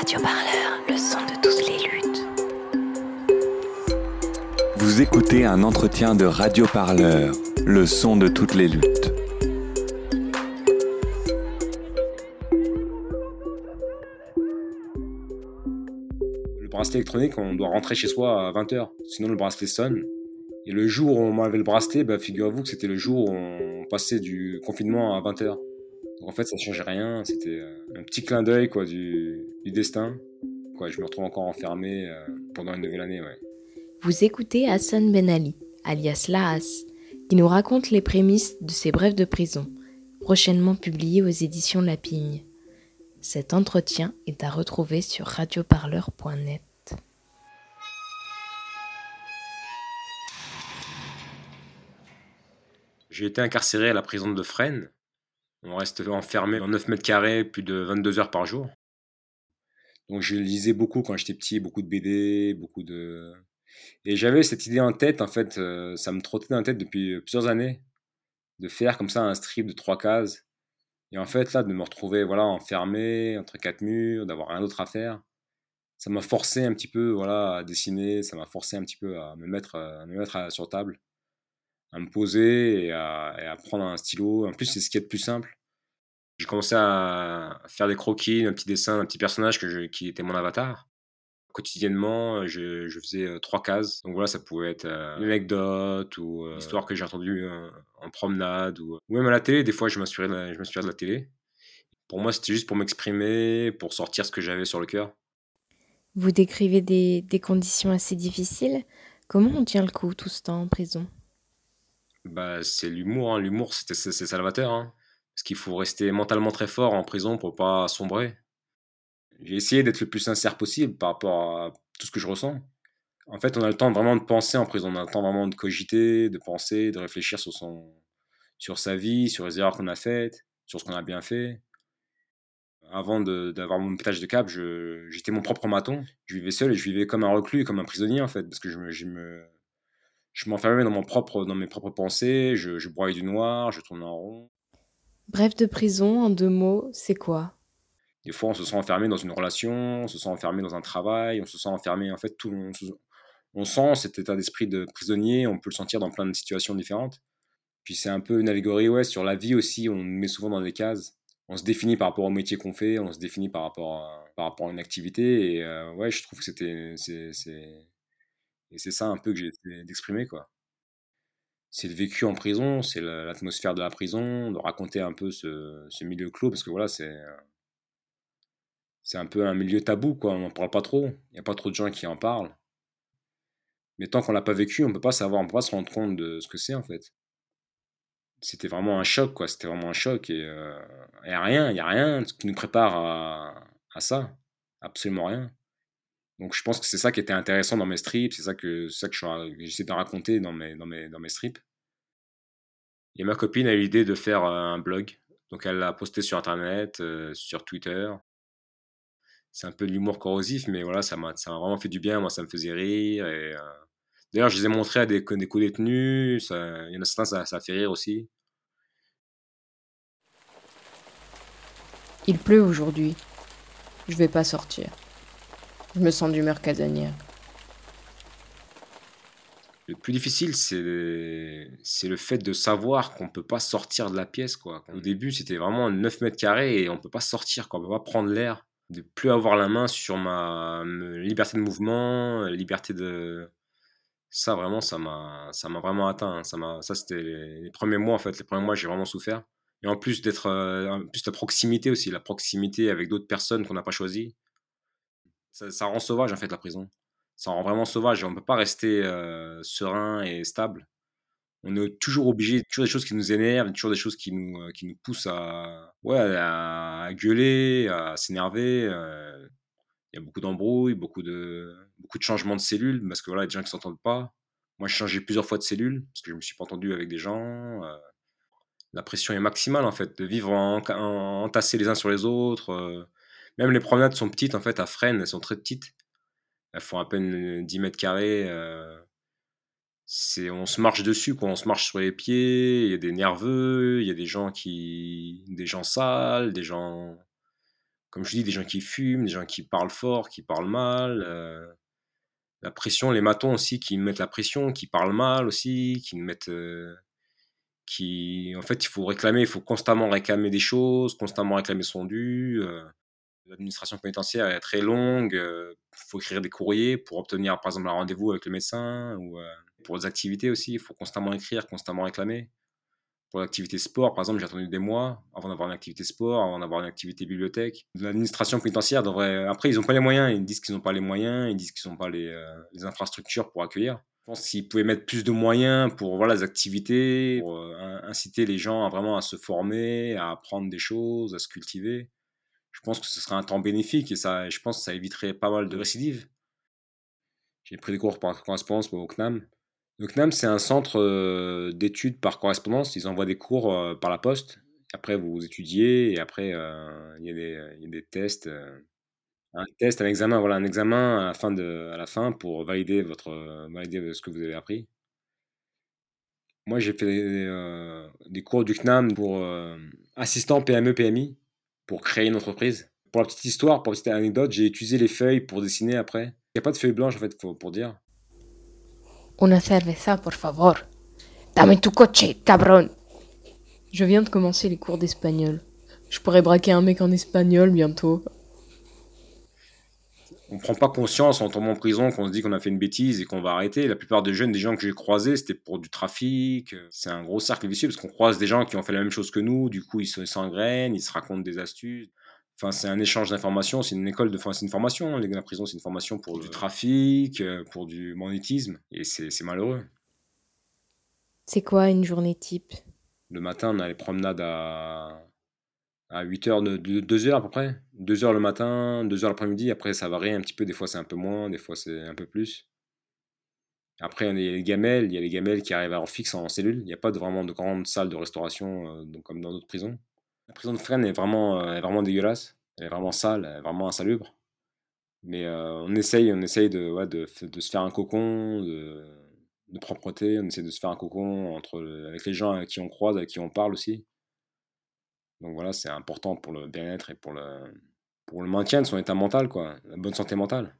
Radio Parleur, le son de toutes les luttes. Vous écoutez un entretien de Radio Parleur, le son de toutes les luttes. Le bracelet électronique, on doit rentrer chez soi à 20h, sinon le bracelet sonne. Et le jour où on m'enlevait le bracelet, bah, figurez-vous que c'était le jour où on passait du confinement à 20h. En fait, ça changeait rien, c'était euh, un petit clin d'œil quoi du, du destin. Quoi, je me retrouve encore enfermé euh, pendant une nouvelle année, ouais. Vous écoutez Hassan Ben Ali, alias Lahas, qui nous raconte les prémices de ses brèves de prison, prochainement publiées aux éditions Lapigne. Cet entretien est à retrouver sur radioparleur.net. J'ai été incarcéré à la prison de Fresnes. On reste enfermé dans 9 mètres carrés, plus de 22 heures par jour. Donc je lisais beaucoup quand j'étais petit, beaucoup de BD, beaucoup de... Et j'avais cette idée en tête, en fait, euh, ça me trottait dans la tête depuis plusieurs années, de faire comme ça un strip de trois cases. Et en fait, là, de me retrouver voilà, enfermé entre quatre murs, d'avoir rien d'autre à faire, ça m'a forcé un petit peu voilà, à dessiner, ça m'a forcé un petit peu à me mettre, à me mettre sur table, à me poser et à, et à prendre un stylo. En plus, c'est ce qui est le plus simple. J'ai commencé à faire des croquis, un petit dessin, un petit personnage que je- qui était mon avatar. Quotidiennement, je, je faisais euh, trois cases. Donc voilà, ça pouvait être euh, une anecdote ou euh, histoire que j'ai entendue euh, en promenade ou, ou même à la télé. Des fois, je m'inspirais de, la- de télé. Pour moi, c'était juste pour m'exprimer, pour sortir ce que j'avais sur le cœur. Vous décrivez des, des conditions assez difficiles. Comment on tient le coup tout ce temps en prison? Bah, c'est l'humour. hein. L'humour, c'est salvateur. hein. Parce qu'il faut rester mentalement très fort en prison pour pas sombrer. J'ai essayé d'être le plus sincère possible par rapport à tout ce que je ressens. En fait, on a le temps vraiment de penser en prison. On a le temps vraiment de cogiter, de penser, de réfléchir sur, son, sur sa vie, sur les erreurs qu'on a faites, sur ce qu'on a bien fait. Avant d'avoir mon pétage de cap, j'étais mon propre maton. Je vivais seul et je vivais comme un reclus, comme un prisonnier en fait. Parce que je me, je me, m'enfermais dans, mon propre, dans mes propres pensées, je, je broyais du noir, je tournais en rond. Bref de prison, en deux mots, c'est quoi? Des fois, on se sent enfermé dans une relation, on se sent enfermé dans un travail, on se sent enfermé, en fait, tout, on, on sent cet état d'esprit de prisonnier, on peut le sentir dans plein de situations différentes. Puis c'est un peu une allégorie, ouais, sur la vie aussi, on met souvent dans des cases. On se définit par rapport au métier qu'on fait, on se définit par rapport à, par rapport à une activité, et euh, ouais, je trouve que c'était, c'est ça un peu que j'ai essayé d'exprimer, quoi. C'est le vécu en prison, c'est la- l'atmosphère de la prison, de raconter un peu ce, milieu clos, parce que voilà, c'est, un peu un milieu tabou, quoi. On n'en parle pas trop. Il n'y a pas trop de gens qui en parlent. Mais tant qu'on l'a pas vécu, on peut pas savoir, on peut pas se rendre compte de ce que c'est en fait. C'était vraiment un choc, quoi. C'était vraiment un choc et il n'y a rien, il y a rien qui nous prépare à ça, absolument rien. Donc je pense que c'est ça qui était intéressant dans mes strips, c'est ça que ça que j'essaie de raconter dans mes strips. Et ma copine a eu l'idée de faire euh, un blog, donc elle l'a posté sur internet, euh, sur Twitter c'est un peu de l'humour corrosif, mais voilà, ça m'a vraiment fait du bien. Moi, ça me faisait rire. Euh, D'ailleurs, je les ai montrés à des, co- des co-détenus. Il y en a certains, ça, fait rire aussi. Il pleut aujourd'hui. Je vais pas sortir. Je me sens d'humeur casanière. Le plus difficile, c'est c'est le fait de savoir qu'on peut pas sortir de la pièce. Quoi. Au début, c'était vraiment 9 mètres carrés et on peut pas sortir, quoi. on peut pas prendre l'air. De plus avoir la main sur ma liberté de mouvement, euh, liberté de... Ça, vraiment, ça m'a ça m'a vraiment atteint. hein. Ça, m'a- ça c'était les, les premiers mois, en fait. Les premiers mois, j'ai vraiment souffert. Et en plus d'être... euh, en plus, la proximité aussi. La proximité avec d'autres personnes qu'on n'a pas choisies. Ça, rend sauvage, en fait, la prison. Ça rend vraiment sauvage. On ne peut pas rester euh, serein et stable. On est toujours obligé, toujours des choses qui nous énervent, toujours des choses qui nous, euh, qui nous poussent à, ouais, à, gueuler, à s'énerver. euh. Il y a beaucoup d'embrouilles, beaucoup de, beaucoup de changements de cellules, parce que voilà, il y a des gens qui ne s'entendent pas. Moi, j'ai changé plusieurs fois de cellule, parce que je ne me suis pas entendu avec des gens. La pression est maximale, en fait, de vivre en- entassés les uns sur les autres. Euh. Même les promenades sont petites, en fait, à Fresnes, elles sont très petites. Elles font à peine 10 mètres carrés. euh. C'est, on se marche dessus, quoi. On se marche sur les pieds. Il y a des nerveux, il y a des gens qui, des gens sales, des gens comme je dis, des gens qui fument, des gens qui parlent fort, qui parlent mal. euh, la pression, les matons aussi qui mettent la pression, qui parlent mal aussi, qui mettent. euh, qui, en fait, il faut réclamer, il faut constamment réclamer des choses, constamment réclamer son dû. euh, L'administration pénitentiaire est très longue. Il faut écrire des courriers pour obtenir, par exemple, un rendez-vous avec le médecin ou euh, pour les activités aussi. Il faut constamment écrire, constamment réclamer. Pour l'activité sport, par exemple, j'ai attendu des mois avant d'avoir une activité sport, avant d'avoir une activité bibliothèque. L'administration pénitentiaire devrait. Après, ils n'ont pas les moyens. Ils disent qu'ils n'ont pas les moyens. Ils disent qu'ils n'ont pas les, euh, les infrastructures pour accueillir. Je pense qu'ils pouvaient mettre plus de moyens pour voilà, les activités, pour euh, inciter les gens à vraiment à se former, à apprendre des choses, à se cultiver. Je pense que ce serait un temps bénéfique et ça, je pense que ça éviterait pas mal de récidives. J'ai pris des cours par correspondance au CNAM. Le CNAM, c'est un centre euh, d'études par correspondance. Ils envoient des cours euh, par la poste. Après, vous étudiez et après, euh, il y, a des- tests. un test, un examen, voilà, un examen à la fin, pour valider, votre, valider ce que vous avez appris. Moi, j'ai fait des, cours du CNAM pour euh, assistant PME, PMI, pour créer une entreprise. Pour la petite histoire, pour la petite anecdote, j'ai utilisé les feuilles pour dessiner après. Il n'y a pas de feuilles blanches, en fait, pour, pour dire. Una cerveza, por favor. Dame tu coche, cabrón. Je viens de commencer les cours d'espagnol. Je pourrais braquer un mec en espagnol bientôt. On prend pas conscience en tombant en prison qu'on se dit qu'on a fait une bêtise et qu'on va arrêter. La plupart des jeunes, des gens que j'ai croisés, c'était pour du trafic. C'est un gros cercle vicieux parce qu'on croise des gens qui ont fait la même chose que nous. Du coup, ils se- s'engrainent, ils se racontent des astuces. Enfin, c'est un échange d'informations. C'est une école de, enfin, c'est une formation. hein, La prison, c'est une formation pour du trafic, euh, pour du banditisme. Et c'est c'est malheureux. C'est quoi une journée type? Le matin, on a les promenades à, à 8 heures, de, 2 heures à peu près. 2 heures le matin, 2 heures l'après-midi. Après, ça varie un petit peu. Des fois, c'est un peu moins, des fois, c'est un peu plus. Après, on a les gamelles. Il y a les gamelles qui arrivent à leur fixe en cellule. Il n'y a pas de, vraiment de grandes salles de restauration euh, donc, comme dans d'autres prisons. La prison de Fresnes est vraiment, euh, est vraiment dégueulasse. Elle est vraiment sale, elle est vraiment insalubre. Mais euh, on essaye, on essaye de, de, de se faire un cocon, de, de propreté. On essaie de se faire un cocon entre, avec les gens avec qui on croise, avec qui on parle aussi. Donc voilà, c'est important pour le bien-être et pour le, pour le maintien de son état mental, quoi, la bonne santé mentale.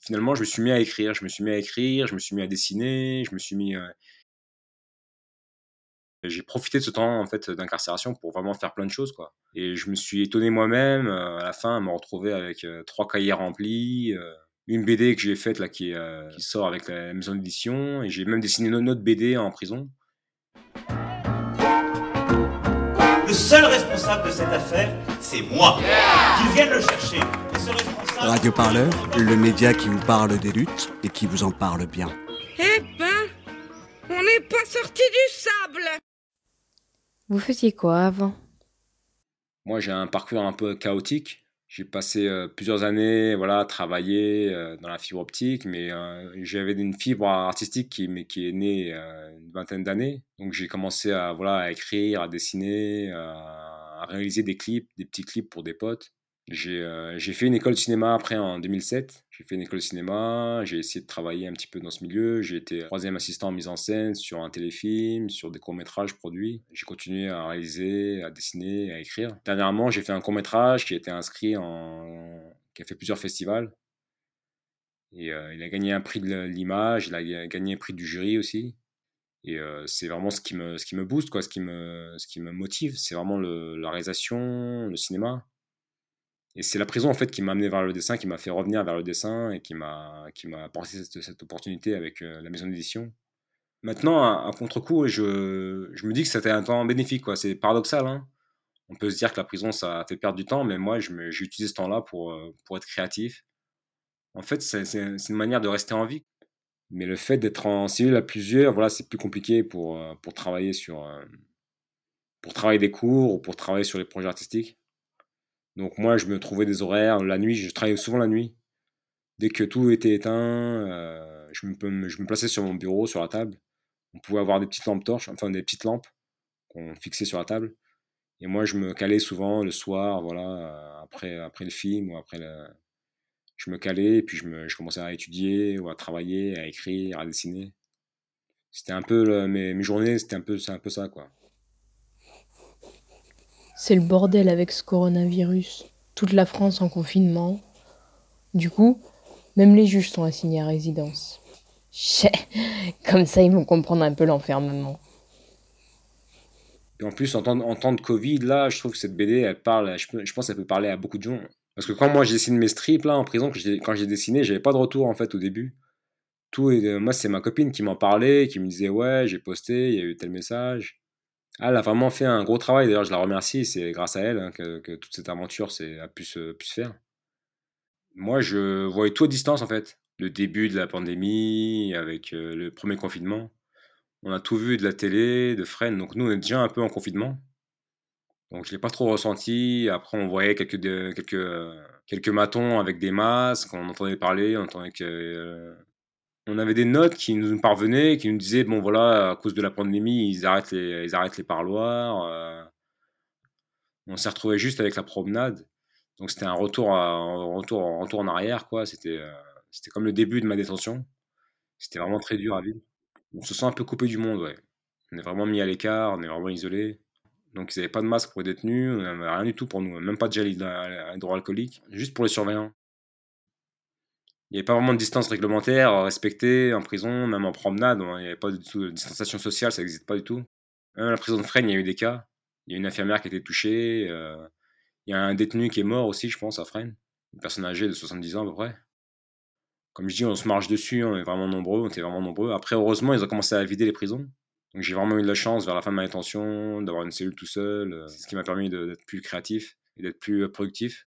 Finalement, je me suis mis à écrire, je me suis mis à écrire, je me suis mis à dessiner, je me suis mis. euh, J'ai profité de ce temps en fait d'incarcération pour vraiment faire plein de choses, quoi. Et je me suis étonné moi-même euh, à la fin à me retrouver avec euh, trois cahiers remplis, une BD que j'ai faite là qui, qui sort avec la maison d'édition, et j'ai même dessiné une autre BD en prison. Seul responsable de cette affaire, c'est moi. Qu'ils viennent le chercher. Et ce responsable... Radio Parleur, le média qui vous parle des luttes et qui vous en parle bien. Eh ben, on n'est pas sorti du sable. Vous faisiez quoi avant? Moi, j'ai un parcours un peu chaotique. J'ai passé euh, plusieurs années voilà, à travailler euh, dans la fibre optique, mais euh, j'avais une fibre artistique qui, mais qui est née une vingtaine d'années. Donc j'ai commencé à, voilà, à écrire, à dessiner, à réaliser des clips, des petits clips pour des potes. J'ai euh, j'ai fait une école de cinéma après en 2007. J'ai fait une école de cinéma, j'ai essayé de travailler un petit peu dans ce milieu. J'ai été troisième assistant en mise en scène sur un téléfilm, sur des courts-métrages produits. J'ai continué à réaliser, à dessiner, à écrire. Dernièrement, j'ai fait un court-métrage qui a été inscrit en. qui a fait plusieurs festivals. Et euh, il a gagné un prix de l'image, il a gagné un prix du jury aussi. Et euh, c'est vraiment ce qui me, ce qui me booste, quoi, ce, qui me, ce qui me motive. C'est vraiment la réalisation, le cinéma. Et c'est la prison en fait qui m'a amené vers le dessin, qui m'a fait revenir vers le dessin et qui m'a qui m'a apporté cette, opportunité avec euh, la maison d'édition. Maintenant, à, contre-coup, je, je me dis que c'était un temps bénéfique. quoi. C'est paradoxal. Hein On peut se dire que la prison, ça fait perdre du temps, mais moi, j'ai utilisé ce temps-là pour, euh, pour être créatif. En fait, c'est une manière de rester en vie. Mais le fait d'être en cellule à plusieurs, voilà, c'est plus compliqué pour, euh, pour travailler sur pour travailler des cours ou pour travailler sur les projets artistiques. Donc moi, je me trouvais des horaires la nuit. Je travaillais souvent la nuit. Dès que tout était éteint, euh, je, me, plaçais sur mon bureau, sur la table. On pouvait avoir des petites lampes torches, enfin des petites lampes qu'on fixait sur la table. Et moi, je me calais souvent le soir, voilà, euh, après, après le film ou après le... Je me calais et puis je, me, je commençais à étudier ou à travailler, à écrire, à dessiner. C'était un peu, mes, journées, c'était un peu, un peu ça, quoi. C'est le bordel avec ce coronavirus. toute la France en confinement. Du coup, même les juges sont assignés à résidence. Comme ça ils vont comprendre un peu l'enfermement. Et en plus, en temps, temps de Covid, là, je trouve que cette BD, elle parle, je, pense qu'elle peut parler à beaucoup de gens. Parce que quand moi, je dessine mes strips, là, en prison, quand j'ai dessiné, j'avais pas de retour, en fait, au début. Tout, et, moi, c'est ma copine qui m'en parlait, qui me disait, ouais, j'ai posté, il y a eu tel message. Elle a vraiment fait un gros travail, d'ailleurs, je la remercie, c'est grâce à elle hein, que, toute cette aventure a pu se, faire. Moi, je voyais tout à distance, en fait. Le début de la pandémie, avec euh, le premier confinement. On a tout vu de la télé, de Friends, donc nous, on est déjà un peu en confinement. Donc je l'ai pas trop ressenti. Après, on voyait euh, quelques matons avec des masques, on entendait parler, on entendait que... Euh, on avait des notes qui nous parvenaient, qui nous disaient, bon voilà, à cause de la pandémie, ils arrêtent les, ils arrêtent les parloirs. Euh. on s'est retrouvé juste avec la promenade. Donc c'était un retour, un retour, un retour en arrière, quoi. C'était, c'était comme le début de ma détention. C'était vraiment très dur à vivre. On se sent un peu coupé du monde, ouais. On est vraiment mis à l'écart, on est vraiment isolé. Donc ils n'avaient pas de masque pour les détenus, on n'avait rien du tout pour nous, même pas de gel hydroalcoolique, juste pour les surveillants. Il n'y avait pas vraiment de distance réglementaire respectée en prison, même en promenade, il n'y avait pas du tout de distanciation sociale, ça n'existe pas du tout. Même à la prison de Fresnes, il y a eu des cas. Il y a une infirmière qui a été touchée, euh, il y a un détenu qui est mort aussi, je pense, à Fresnes, une personne âgée de 70 ans à peu près. Comme je dis, on se marche dessus, on est vraiment nombreux, on était vraiment nombreux. Après, heureusement, ils ont commencé à vider les prisons. Donc j'ai vraiment eu de la chance vers la fin de ma détention d'avoir une cellule tout seul. Euh, c'est ce qui m'a permis d'être plus créatif et d'être plus euh, productif.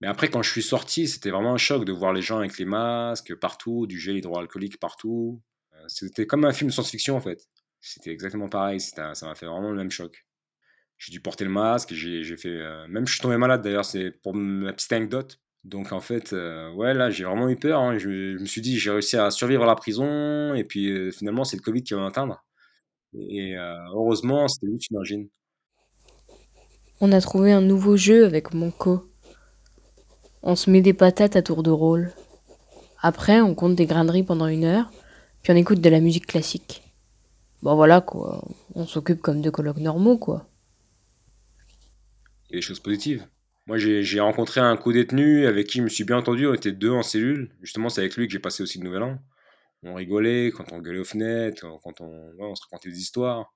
Mais après, quand je suis sorti, c'était vraiment un choc de voir les gens avec les masques partout, du gel hydroalcoolique partout. Euh, c'était comme un film de science-fiction en fait. C'était exactement pareil. Ça m'a fait vraiment le même choc. J'ai dû porter le masque. J'ai fait. même je suis tombé malade d'ailleurs. C'est pour ma petite anecdote. Donc en fait, ouais, là j'ai vraiment eu peur. Hein. Je, me suis dit, j'ai réussi à survivre à la prison. Et puis finalement, c'est le Covid qui va m'atteindre. Et euh, heureusement, c'était une origine. On a trouvé un nouveau jeu avec mon co. On se met des patates à tour de rôle. Après, on compte des graineries pendant une heure, puis on écoute de la musique classique. Bon voilà quoi, on s'occupe comme de colloques normaux quoi. Il y a des choses positives. Moi j'ai rencontré un co-détenu avec qui je me suis bien entendu, on était deux en cellule. Justement c'est avec lui que j'ai passé aussi le nouvel an on rigolait, quand on gueulait aux fenêtres, quand on, se racontait des histoires.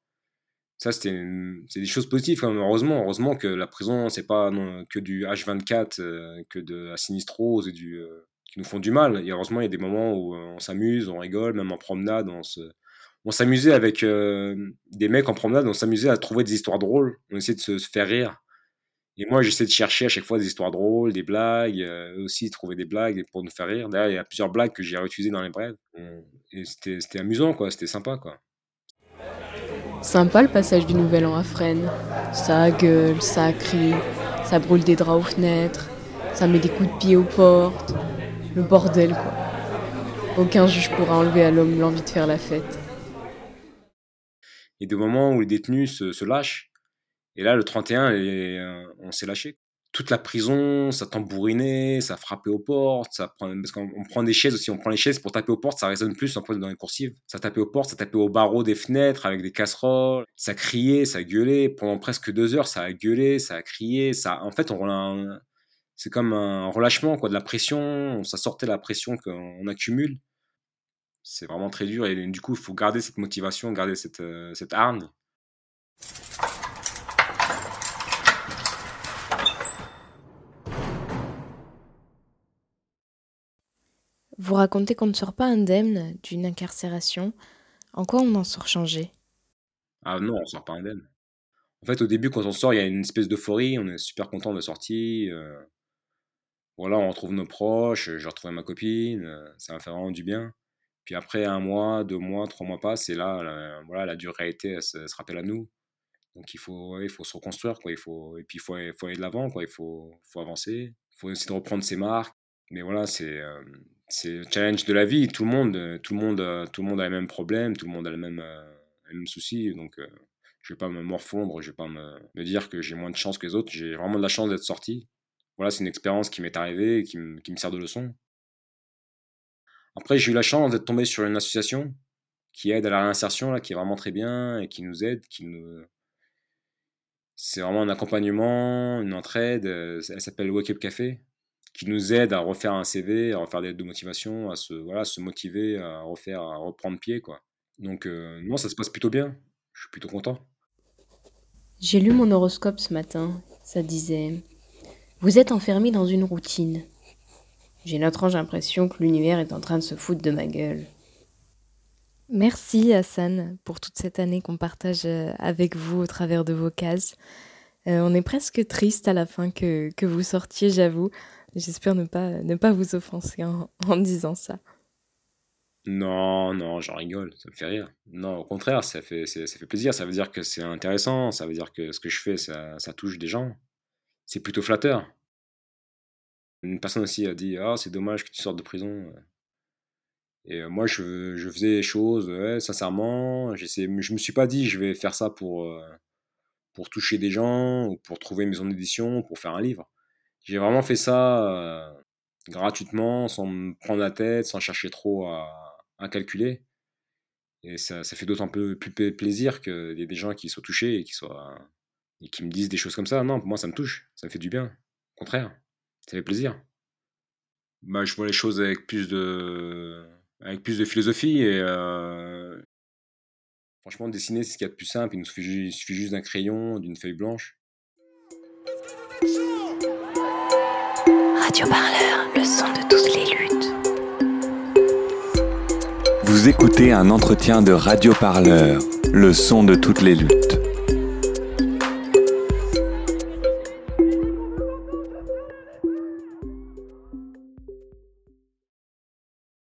Ça, c'était c'est des choses positives, quand heureusement. Heureusement que la prison, c'est pas que du H24, euh, que de la sinistrose et du, euh, qui nous font du mal. Et heureusement, il y a des moments où euh, on s'amuse, on rigole, même en promenade, on s'amusait avec des mecs en promenade, on s'amusait à trouver des histoires drôles, on essayait de se faire rire. Et moi, j'essaie de chercher à chaque fois des histoires drôles, des blagues, euh, aussi trouver des blagues pour nous faire rire. D'ailleurs, il y a plusieurs blagues que j'ai réutilisées dans les brèves. Et c'était amusant, quoi. C'était sympa, quoi. Sympa le passage du Nouvel An à Fresnes. Ça gueule, ça crie, ça brûle des draps aux fenêtres, ça met des coups de pied aux portes. Le bordel, quoi. Aucun juge pourra enlever à l'homme l'envie de faire la fête. Et des moments où les détenus se, lâchent et là, le 31, euh, on s'est lâché. Toute la prison, ça tambourinait, ça frappait aux portes, ça prend, parce qu'on prend des chaises aussi, on prend les chaises pour taper aux portes, ça résonne plus en fait dans les coursives. Ça tapait aux portes, ça tapait aux barreaux des fenêtres avec des casseroles, ça criait, ça gueulait. Pendant presque deux heures, ça a gueulé, ça a crié, ça. En fait, on c'est comme un relâchement quoi, de la pression, ça sortait la pression qu'on accumule. C'est vraiment très dur et du coup, il faut garder cette motivation, garder cette, euh, cette. Vous racontez qu'on ne sort pas indemne d'une incarcération. En quoi on en sort changé? Ah non, on sort pas indemne. En fait, au début, quand on sort, il y a une espèce d'euphorie. On est super content de sortir. Euh, voilà, on retrouve nos proches. J'ai retrouvé ma copine. Euh, ça va faire vraiment du bien. Puis après, un mois, deux mois, trois mois passent. Et là, la, voilà, la dure réalité, elle se, rappelle à nous. Donc il faut, il faut se reconstruire. Il faut, et puis il faut, faut aller de l'avant. Il faut, faut avancer. Il faut essayer de reprendre ses marques. Mais voilà, c'est. Euh, c'est le challenge de la vie. Tout le monde, euh, tout le monde, euh, tout le monde a les mêmes problèmes, tout le monde a les mêmes, euh, les mêmes soucis. Donc, je vais pas me morfondre, je vais pas me, me dire que j'ai moins de chance que les autres. J'ai vraiment de la chance d'être sorti. Voilà, c'est une expérience qui m'est arrivée qui, qui me sert de leçon. Après, j'ai eu la chance d'être tombé sur une association qui aide à la réinsertion, là, qui est vraiment très bien et qui nous aide, qui nous, C'est vraiment un accompagnement, une entraide. Elle s'appelle Wake Up Café, qui nous aide à refaire un CV, à refaire des lettres de motivation, à se, voilà, se motiver, à refaire, à reprendre pied, quoi. Donc, non, ça se passe plutôt bien. Je suis plutôt content. J'ai lu mon horoscope ce matin. Ça disait Vous êtes enfermé dans une routine. J'ai une étrange impression que l'univers est en train de se foutre de ma gueule. Merci Hassan pour toute cette année qu'on partage euh, avec vous au travers de vos cases. Euh, on est presque triste à la fin que, que vous sortiez, j'avoue. J'espère ne pas, ne pas vous offenser en, en disant ça. Non, non, j'en rigole, ça me fait rire. Non, au contraire, ça fait, ça fait plaisir, ça veut dire que c'est intéressant, ça veut dire que ce que je fais, ça, ça touche des gens. C'est plutôt flatteur. Une personne aussi a dit Ah, c'est dommage que tu sortes de prison. Et euh, moi, je, je, faisais les choses, ouais, sincèrement. Je me suis pas dit Je vais faire ça pour, euh, pour toucher des gens, ou pour trouver une maison d'édition, pour faire un livre. J'ai vraiment fait ça gratuitement, sans me prendre la tête, sans chercher trop à, calculer. Et ça, fait d'autant plus plaisir qu'il y ait des gens qui soient touchés et qui, me disent des choses comme ça. Non, pour moi, ça me touche, ça me fait du bien. Au contraire. Ça fait plaisir. Bah, je vois les choses avec plus de, philosophie et franchement, dessiner, c'est ce qu'il y a de plus simple. Il nous suffit juste d'un crayon, d'une feuille blanche. Radio Parleur, le son de toutes les luttes. Vous écoutez un entretien de Radio Parleur, le son de toutes les luttes.